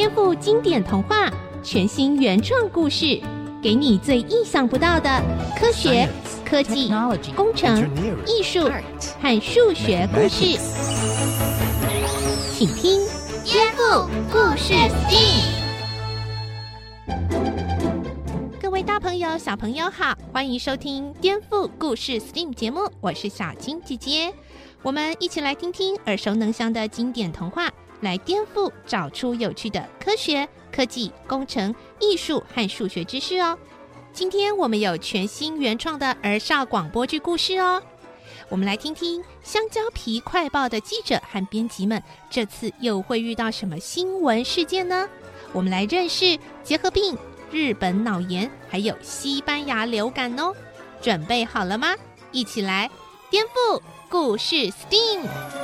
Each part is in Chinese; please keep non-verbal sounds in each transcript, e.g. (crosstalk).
颠覆经典童话，全新原创故事，给你最意想不到的科学、科技、工程、艺术和数学故事。请听《颠覆故事 STEAM》。各位大朋友、小朋友好，欢迎收听《颠覆故事 STEAM》节目，我是小青姐姐。我们一起来听听耳熟能详的经典童话。来颠覆，找出有趣的科学、科技、工程、艺术和数学知识哦。今天我们有全新原创的儿少广播剧故事哦。我们来听听香蕉皮快报的记者和编辑们这次又会遇到什么新闻事件呢？我们来认识结核病、日本脑炎还有西班牙流感哦。准备好了吗？一起来颠覆故事 STEAM。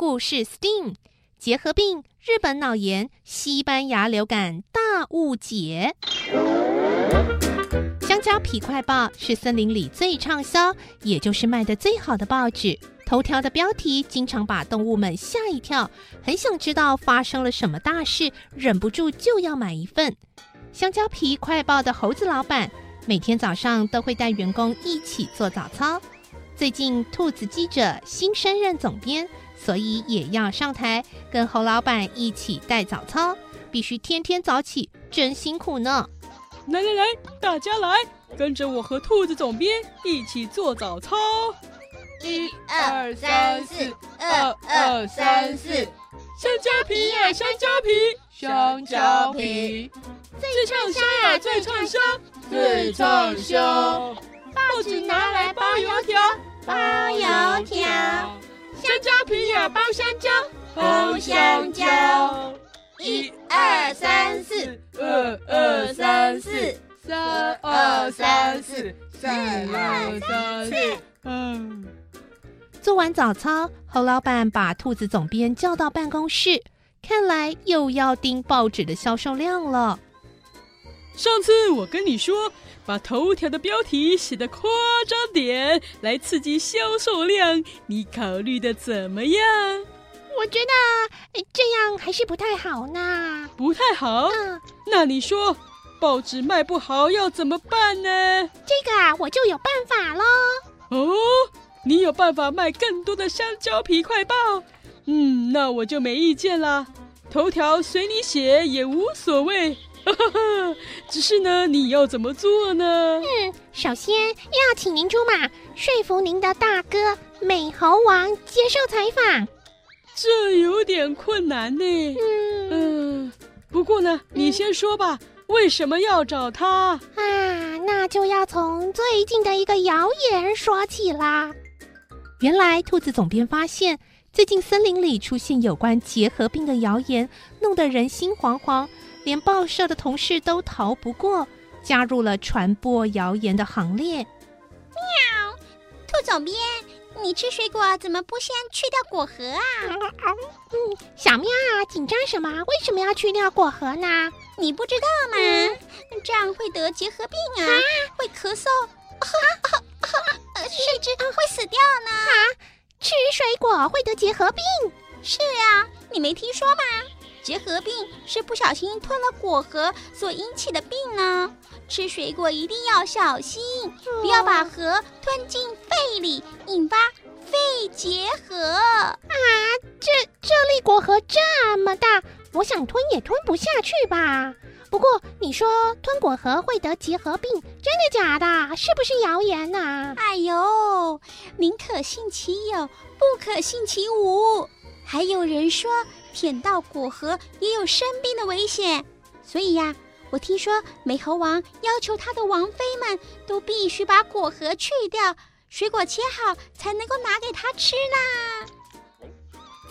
故事 STEAM，结核病、日本脑炎、西班牙流感大误解。香蕉皮快报是森林里最畅销，也就是卖得最好的报纸。头条的标题经常把动物们吓一跳，很想知道发生了什么大事，忍不住就要买一份。香蕉皮快报的猴子老板每天早上都会带员工一起做早操。最近，兔子记者新升任总编，所以也要上台跟侯老板一起带早操，必须天天早起，真辛苦呢。来来来，大家来，跟着我和兔子总编一起做早操。一二三四，二二三四，香蕉皮呀，香蕉皮，香蕉皮，最畅销呀，最畅销，最畅销。报纸拿来包油条。包油条，香蕉皮呀，包香蕉，包香蕉。一二三四，二二三四，三二三四，三二三四。嗯。做完早操，侯老板把兔子总编叫到办公室，看来又要盯报纸的销售量了。上次我跟你说。把头条的标题写得夸张点，来刺激销售量，你考虑的怎么样？我觉得这样还是不太好呢。不太好？嗯，那你说，报纸卖不好要怎么办呢？这个啊，我就有办法喽。哦，你有办法卖更多的香蕉皮快报？嗯，那我就没意见啦。头条随你写也无所谓。(laughs) 只是呢，你要怎么做呢？嗯，首先要请您出马，说服您的大哥美猴王接受采访。这有点困难呢。嗯，嗯，不过呢，你先说吧，嗯，为什么要找他？啊，那就要从最近的一个谣言说起啦。原来，兔子总编发现，最近森林里出现有关结核病的谣言，弄得人心惶惶。连报社的同事都逃不过，加入了传播谣言的行列。喵，兔总编，你吃水果怎么不先去掉果核啊？嗯，小喵啊，紧张什么？为什么要去掉果核呢？你不知道吗？嗯、这样会得结核病啊，啊会咳嗽，甚至会死掉呢。啊，吃水果会得结核病？是啊，你没听说吗？结核病是不小心吞了果核所引起的病呢。吃水果一定要小心，不要把核吞进肺里，引发肺结核啊！这这粒果核这么大，我想吞也吞不下去吧？不过你说吞果核会得结核病，真的假的？是不是谣言呐？哎呦，宁可信其有，不可信其无。还有人说。舔到果核也有生病的危险，所以呀，我听说美猴王要求他的王妃们都必须把果核去掉，水果切好才能够拿给他吃呢。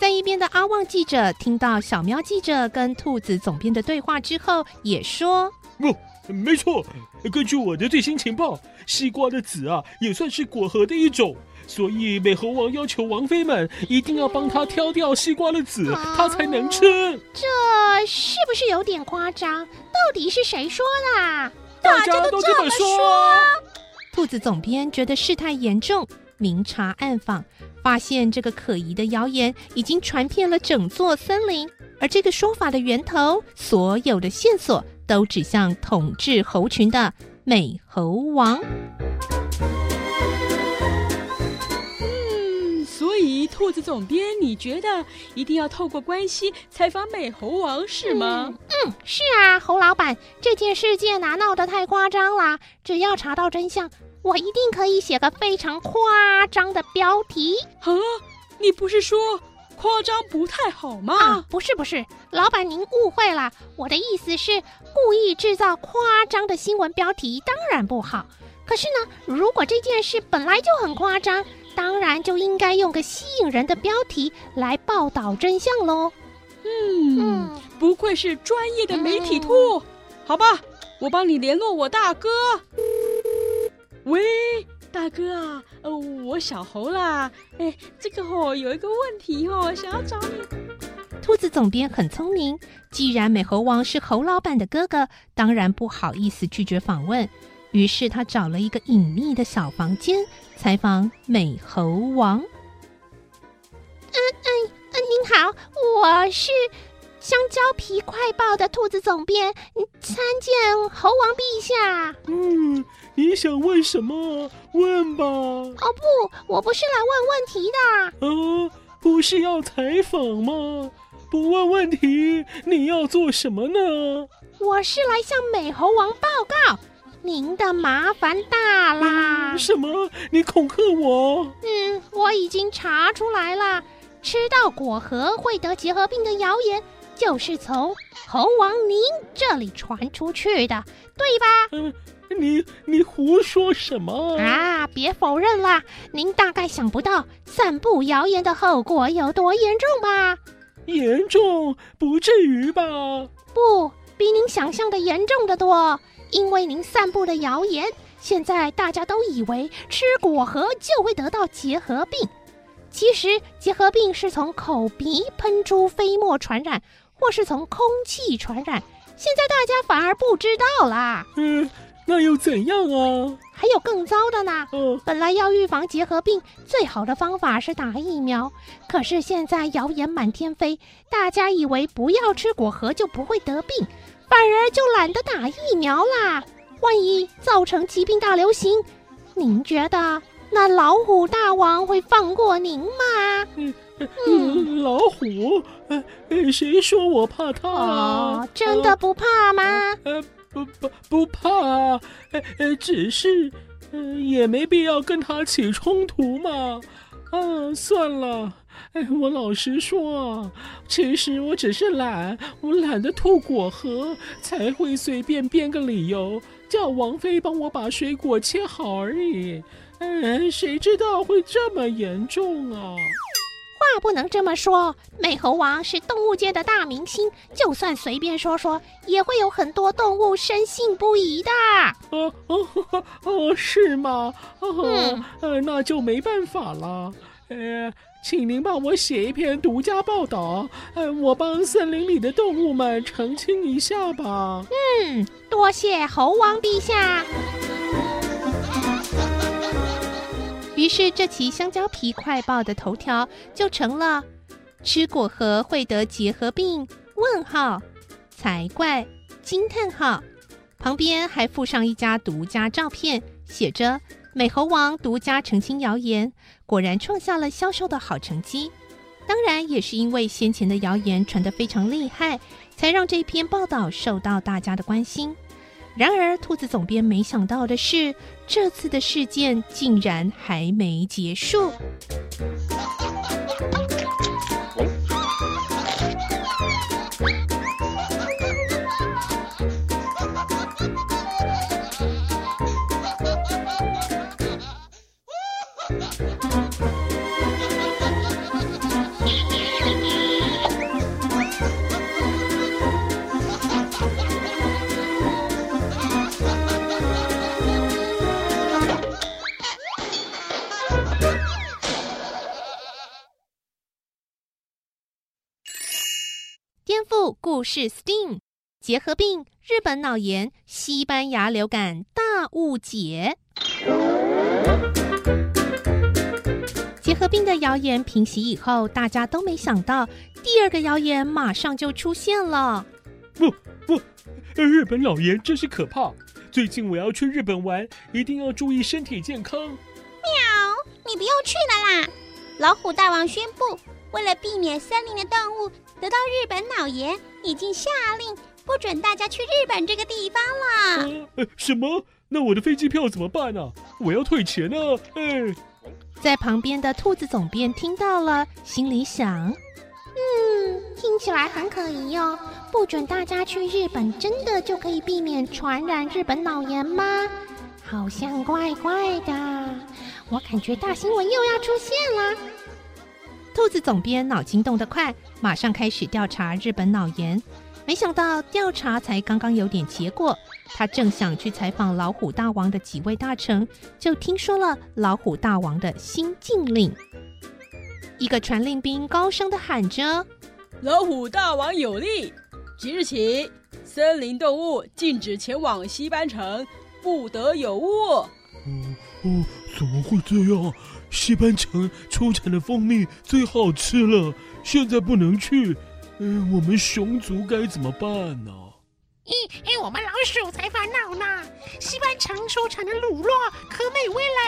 在一边的阿旺记者听到小喵记者跟兔子总编的对话之后，也说：“不、哦，没错，根据我的最新情报，西瓜的籽啊也算是果核的一种。”所以美猴王要求王妃们一定要帮他挑掉西瓜的籽，嗯、他才能吃。这是不是有点夸张？到底是谁说的？大家都这么说。兔子总编觉得事态严重，明察暗访，发现这个可疑的谣言已经传遍了整座森林，而这个说法的源头，所有的线索都指向统治猴群的美猴王。兔子总编，你觉得一定要透过关系采访美猴王是吗？嗯，嗯，是啊，猴老板，这件事件哪闹得太夸张了，只要查到真相。我一定可以写个非常夸张的标题啊！你不是说夸张不太好吗？啊，不是不是，老板您误会了，我的意思是故意制造夸张的新闻标题当然不好。可是呢，如果这件事本来就很夸张，当然就应该用个吸引人的标题来报道真相喽。嗯，嗯，不愧是专业的媒体兔。嗯，好吧，我帮你联络我大哥。喂，大哥啊，呃，我小猴啦，哎，这个哦，有一个问题哦，想要找你。兔子总编很聪明，既然美猴王是猴老板的哥哥，当然不好意思拒绝访问，于是他找了一个隐秘的小房间采访美猴王。嗯嗯嗯，您好，我是。香蕉皮快报的兔子总编，参见猴王陛下。嗯，你想问什么？问吧。哦不，我不是来问问题的。啊，不是要采访吗？不问问题，你要做什么呢？我是来向美猴王报告，您的麻烦大啦。嗯，什么？你恐吓我？嗯，我已经查出来了，吃到果核会得结核病的谣言。就是从猴王您这里传出去的，对吧？嗯，你你胡说什么啊？别否认啦，您大概想不到散布谣言的后果有多严重吧？严重？不至于吧？不，比您想象的严重得多。因为您散布的谣言，现在大家都以为吃果核就会得到结核病，其实结核病是从口鼻喷出飞沫传染。或是从空气传染，现在大家反而不知道啦。嗯，那又怎样啊？还有更糟的呢。嗯，本来要预防结核病，最好的方法是打疫苗。可是现在谣言满天飞，大家以为不要吃果核就不会得病，反而就懒得打疫苗啦。万一造成疾病大流行，您觉得那老虎大王会放过您吗？嗯。嗯，(laughs) 老虎，呃，谁说我怕他啊？哦，真的不怕吗？呃，不不不怕，呃呃，只是，呃，也没必要跟他起冲突嘛。啊，算了，哎，我老实说啊，其实我只是懒，我懒得吐果核，才会随便编个理由叫王妃帮我把水果切好而已。嗯，谁知道会这么严重啊？话不能这么说，美猴王是动物界的大明星，就算随便说说，也会有很多动物深信不疑的。哦哦哦，是吗？哦、嗯，呃，那就没办法了。呃，请您帮我写一篇独家报道，呃，我帮森林里的动物们澄清一下吧。嗯，多谢猴王陛下。于是，这期香蕉皮快报的头条就成了“吃果核会得结核病？”问号，才怪！惊叹号，旁边还附上一家独家照片，写着“美猴王独家澄清谣言”，果然创下了销售的好成绩。当然，也是因为先前的谣言传得非常厉害，才让这篇报道受到大家的关心。然而，兔子总编没想到的是，这次的事件竟然还没结束。颠覆故事，STEAM 结核病、日本脑炎、西班牙流感大误解。核病的谣言平息以后，大家都没想到第二个谣言马上就出现了。不不，日本老爷真是可怕！最近我要去日本玩，一定要注意身体健康。喵，你不用去了啦！老虎大王宣布，为了避免森林的动物得到日本脑炎，已经下令不准大家去日本这个地方了。呃，什么？那我的飞机票怎么办呢？啊？我要退钱啊！哎，在旁边的兔子总编听到了，心里想：嗯，听起来很可疑哦。不准大家去日本，真的就可以避免传染日本脑炎吗？好像怪怪的。我感觉大新闻又要出现了。兔子总编脑筋动得快，马上开始调查日本脑炎。没想到调查才刚刚有点结果，他正想去采访老虎大王的几位大臣，就听说了老虎大王的新禁令。一个传令兵高声的喊着：“老虎大王有令！”即日起，森林动物禁止前往西班城，不得有误。哦哦，怎么会这样？西班城出产的蜂蜜最好吃了，现在不能去。嗯，我们熊族该怎么办呢？咦咦，我们老鼠才烦恼呢。西班城出产的乳酪可美味嘞。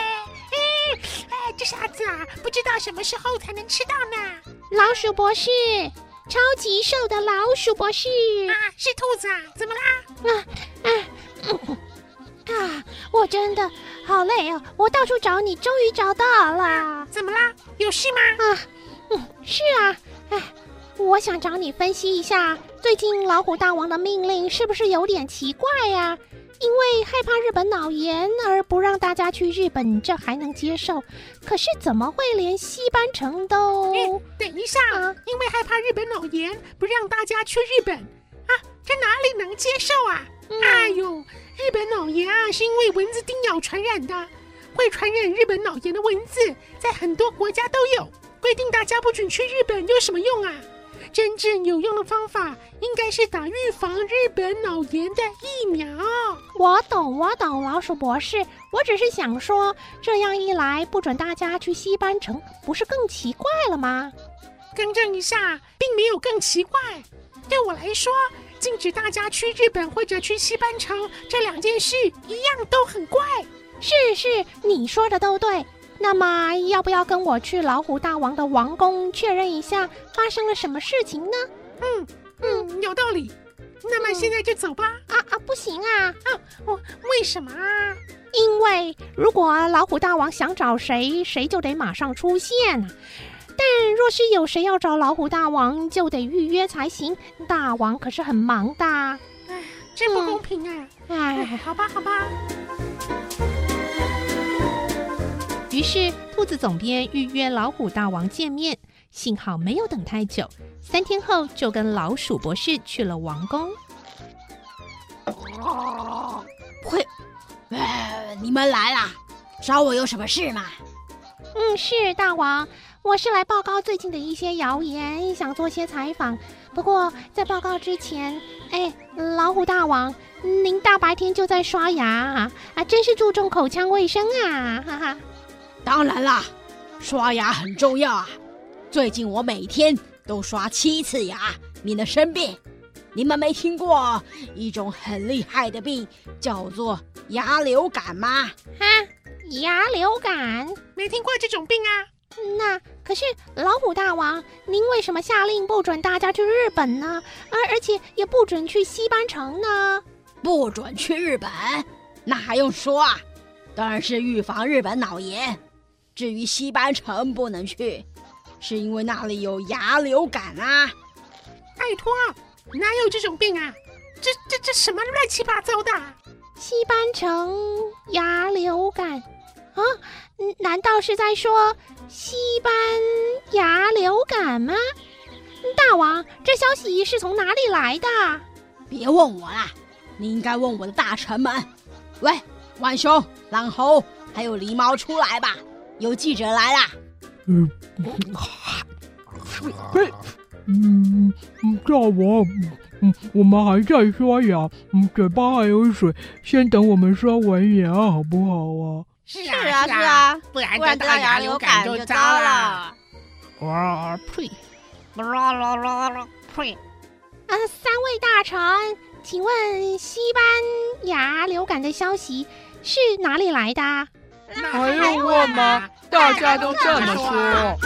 哎哎，这下子啊，不知道什么时候才能吃到呢。老鼠博士。超级瘦的老鼠博士啊，是兔子啊？怎么啦？啊啊、嗯、啊！我真的好累哦，我到处找你，终于找到了。怎么啦？有事吗？啊，嗯，是啊。哎，我想找你分析一下，最近老虎大王的命令是不是有点奇怪呀？因为害怕日本脑炎而不让大家去日本，这还能接受。可是怎么会连西班城都……哎，等一下，啊，因为害怕日本脑炎不让大家去日本啊，这哪里能接受啊？嗯、哎呦，日本脑炎啊是因为蚊子叮咬传染的，会传染日本脑炎的蚊子在很多国家都有，规定大家不准去日本有什么用啊？真正有用的方法应该是打预防日本脑炎的疫苗。我懂，我懂，老鼠博士。我只是想说，这样一来，不准大家去西班城，不是更奇怪了吗？更正一下，并没有更奇怪。对我来说，禁止大家去日本或者去西班城这两件事一样都很怪。是是，你说的都对。那么要不要跟我去老虎大王的王宫确认一下发生了什么事情呢？嗯嗯，有道理。那么现在就走吧。嗯、啊啊，不行啊！啊，我为什么啊？因为如果老虎大王想找谁，谁就得马上出现。但若是有谁要找老虎大王，就得预约才行。大王可是很忙的。哎，这不公平啊！嗯、哎，好吧，好吧。于是，兔子总编预约老虎大王见面，幸好没有等太久，三天后就跟老鼠博士去了王宫。会，呃，你们来啦，找我有什么事吗？嗯，是大王，我是来报告最近的一些谣言，想做些采访。不过在报告之前，哎，老虎大王，您大白天就在刷牙啊，啊，真是注重口腔卫生啊，哈哈。当然啦，刷牙很重要啊！最近我每天都刷七次牙，免得生病。你们没听过一种很厉害的病，叫做牙流感吗？哈，牙流感？没听过这种病啊？那可是老虎大王，您为什么下令不准大家去日本呢？而而且也不准去西班城呢？不准去日本？那还用说啊？当然是预防日本脑炎。至于西班城不能去，是因为那里有牙流感啊！拜托，哪有这种病啊？这、这、这什么乱七八糟的？西班城牙流感啊？难道是在说西班牙流感吗？大王，这消息是从哪里来的？别问我啦，你应该问我的大臣们。喂，浣熊、狼猴还有狸猫，出来吧！有记者来啦！嗯，嘿，嗯嗯，大王，嗯，我们还在刷牙，嗯，嘴巴还有水，先等我们刷完牙好不好啊？是是啊是啊，不然不然得到牙流感就糟了。哇呸！啊，三位大臣，请问西班牙流感的消息是哪里来的？还用问吗？大家都这么说。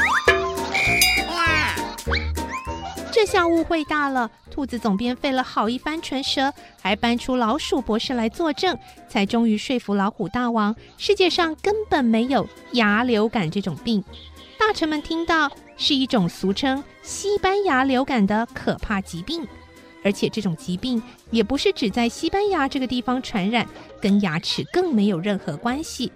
这下误会大了。兔子总编费了好一番唇舌，还搬出老鼠博士来作证，才终于说服老虎大王，世界上根本没有牙流感这种病。大臣们听到，是一种俗称西班牙流感的可怕疾病，而且这种疾病也不是只在西班牙这个地方传染，跟牙齿更没有任何关系。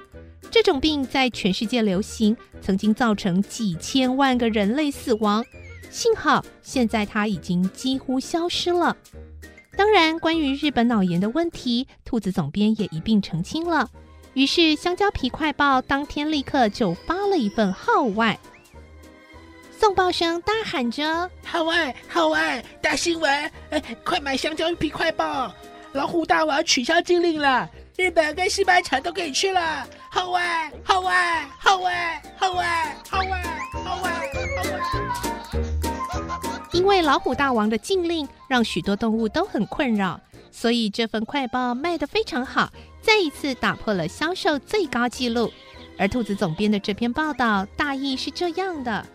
这种病在全世界流行，曾经造成几千万个人类死亡。幸好现在它已经几乎消失了。当然，关于日本脑炎的问题，兔子总编也一并澄清了。于是，《香蕉皮快报》当天立刻就发了一份号外，送报声大喊着：“号外，号外，大新闻！哎，快买《香蕉皮快报》！老虎大王取消禁令了，日本跟西班牙都可以去了！号外，号外，号外，号外，号外，号外，号外！”因为老虎大王的禁令让许多动物都很困扰，所以这份快报卖得非常好，再一次打破了销售最高纪录。而兔子总编的这篇报道大意是这样的：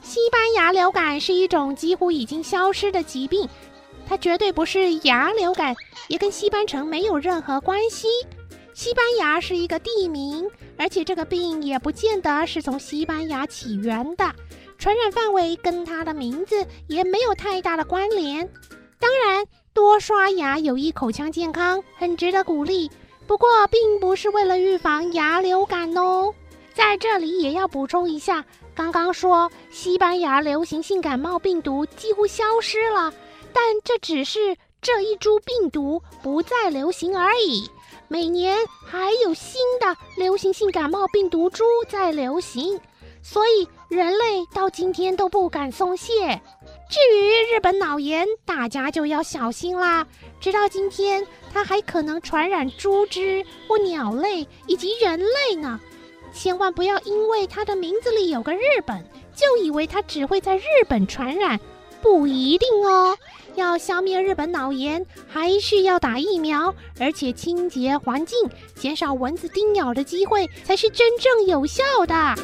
西班牙流感是一种几乎已经消失的疾病，它绝对不是牙流感，也跟西班城没有任何关系。西班牙是一个地名，而且这个病也不见得是从西班牙起源的。传染范围跟它的名字也没有太大的关联。当然，多刷牙有益口腔健康，很值得鼓励。不过，并不是为了预防牙流感哦。在这里也要补充一下，刚刚说西班牙流行性感冒病毒几乎消失了，但这只是这一株病毒不再流行而已。每年还有新的流行性感冒病毒株在流行。所以人类到今天都不敢松懈。至于日本脑炎，大家就要小心啦。直到今天，它还可能传染猪只或鸟类以及人类呢。千万不要因为它的名字里有个日本，就以为它只会在日本传染，不一定哦。要消灭日本脑炎，还需要打疫苗，而且清洁环境，减少蚊子叮咬的机会，才是真正有效的。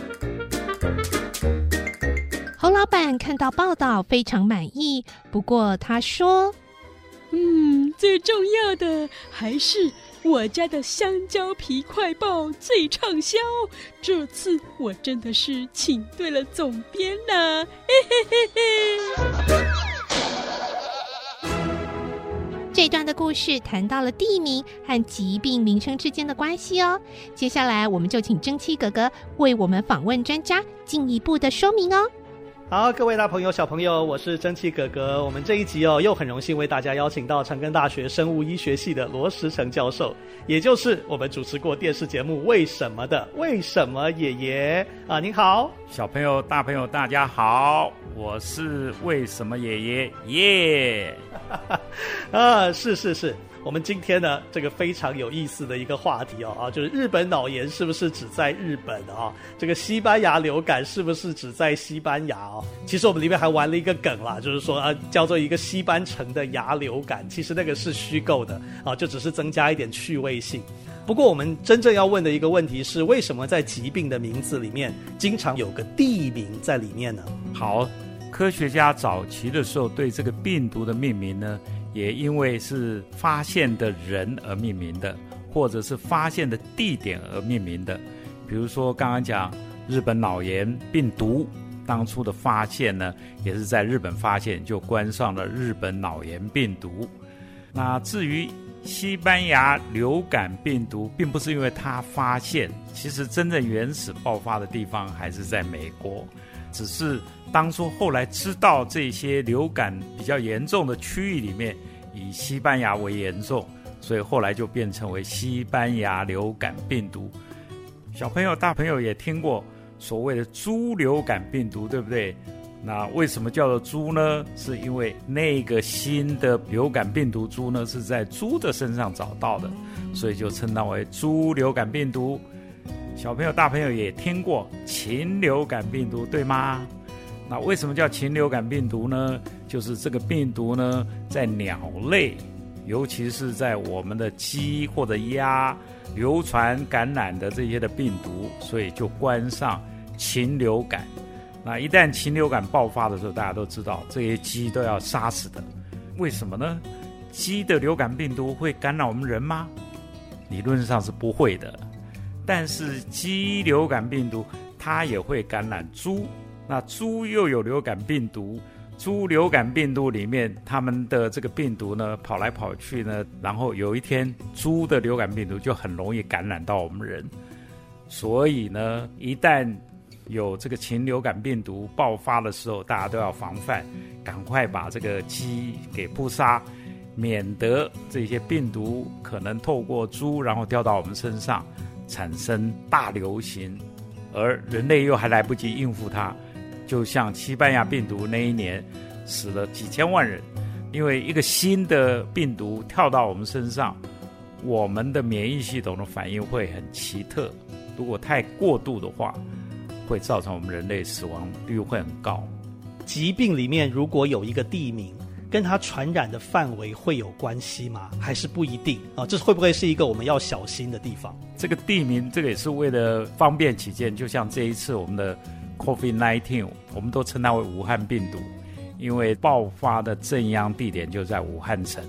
侯老板看到报道非常满意，不过他说：“嗯，最重要的还是我家的香蕉皮快报最畅销。这次我真的是请对了总编呐！”嘿嘿嘿嘿。这段的故事谈到了地名和疾病名称之间的关系哦。接下来，我们就请蒸汽哥哥为我们访问专家，进一步的说明哦。好，各位大朋友、小朋友，我是蒸汽哥哥。我们这一集哦，又很荣幸为大家邀请到长庚大学生物医学系的罗时成教授，也就是我们主持过电视节目《为什么》的为什么爷爷啊，您好，小朋友、大朋友，大家好，我是为什么爷爷耶，yeah! (laughs) 啊，是是是。我们今天呢，这个非常有意思的一个话题哦，啊，就是日本脑炎是不是只在日本啊？这个西班牙流感是不是只在西班牙哦？其实我们里面还玩了一个梗啦，就是说啊，叫做一个西班城的牙流感，其实那个是虚构的啊，就只是增加一点趣味性。不过我们真正要问的一个问题是，为什么在疾病的名字里面经常有个地名在里面呢？好，科学家早期的时候对这个病毒的命名呢，也因为是发现的人而命名的，或者是发现的地点而命名的。比如说刚刚讲日本脑炎病毒，当初的发现呢，也是在日本发现，就关上了日本脑炎病毒。那至于西班牙流感病毒，并不是因为它发现，其实真正原始爆发的地方还是在美国，只是。当初后来知道这些流感比较严重的区域里面，以西班牙为严重，所以后来就变成为西班牙流感病毒。小朋友、大朋友也听过所谓的猪流感病毒，对不对？那为什么叫做猪呢？是因为那个新的流感病毒株呢是在猪的身上找到的，所以就称它为猪流感病毒。小朋友、大朋友也听过禽流感病毒，对吗？那为什么叫禽流感病毒呢？就是这个病毒呢，在鸟类，尤其是在我们的鸡或者鸭流传感染的这些的病毒，所以就冠上禽流感。那一旦禽流感爆发的时候，大家都知道这些鸡都要杀死的。为什么呢？鸡的流感病毒会感染我们人吗？理论上是不会的。但是鸡流感病毒它也会感染猪，那猪又有流感病毒，猪流感病毒里面它们的这个病毒呢，跑来跑去呢，然后有一天猪的流感病毒就很容易感染到我们人。所以呢，一旦有这个禽流感病毒爆发的时候，大家都要防范，赶快把这个鸡给扑杀，免得这些病毒可能透过猪然后掉到我们身上，产生大流行，而人类又还来不及应付它，就像西班牙病毒那一年死了几千万人，因为一个新的病毒跳到我们身上，我们的免疫系统的反应会很奇特，如果太过度的话。会造成我们人类死亡率会很高。疾病里面如果有一个地名，跟它传染的范围会有关系吗？还是不一定啊？这会不会是一个我们要小心的地方？这个地名，这个也是为了方便起见。就像这一次我们的 COVID-19，我们都称它为武汉病毒，因为爆发的正央地点就在武汉城。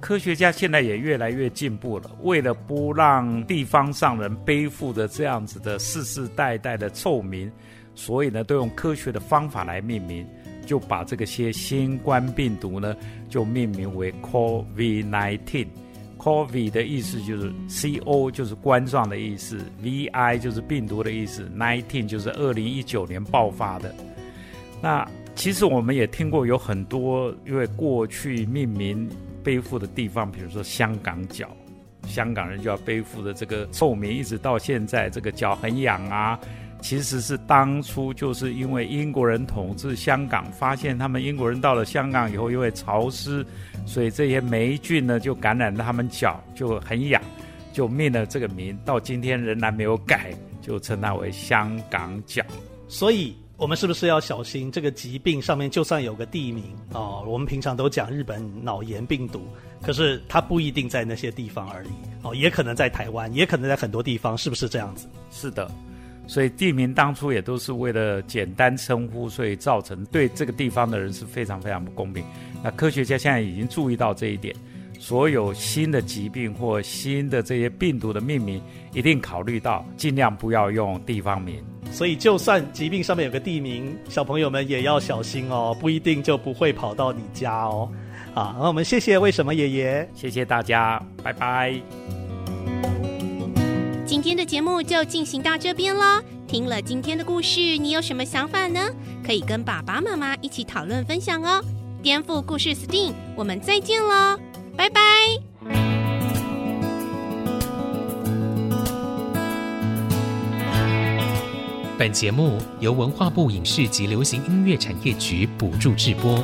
科学家现在也越来越进步了，为了不让地方上人背负着这样子的世世代代的臭名，所以呢，都用科学的方法来命名，就把这个些新冠病毒呢，就命名为 COVID nineteen。19。COVID 的意思就是 CO，就是冠状的意思；VI 就是病毒的意思；19就是二零一九年爆发的。那其实我们也听过有很多，因为过去命名。背负的地方，比如说香港脚，香港人就要背负的这个臭名，一直到现在，这个脚很痒啊。其实是当初就是因为英国人统治香港，发现他们英国人到了香港以后，因为潮湿，所以这些霉菌呢就感染了他们脚，就很痒，就命了这个名。到今天仍然没有改，就称它为香港脚。所以。我们是不是要小心这个疾病上面就算有个地名哦？我们平常都讲日本脑炎病毒，可是它不一定在那些地方而已哦，也可能在台湾，也可能在很多地方，是不是这样子？是的，所以地名当初也都是为了简单称呼，所以造成对这个地方的人是非常非常不公平。那科学家现在已经注意到这一点，所有新的疾病或新的这些病毒的命名，一定考虑到尽量不要用地方名。所以，就算疾病上面有个地名，小朋友们也要小心哦，不一定就不会跑到你家哦。啊，那我们谢谢为什么爷爷，谢谢大家，拜拜。今天的节目就进行到这边了。听了今天的故事，你有什么想法呢？可以跟爸爸妈妈一起讨论分享哦。颠覆故事 STEAM，我们再见喽，拜拜。本节目由文化部影视及流行音乐产业局补助制播。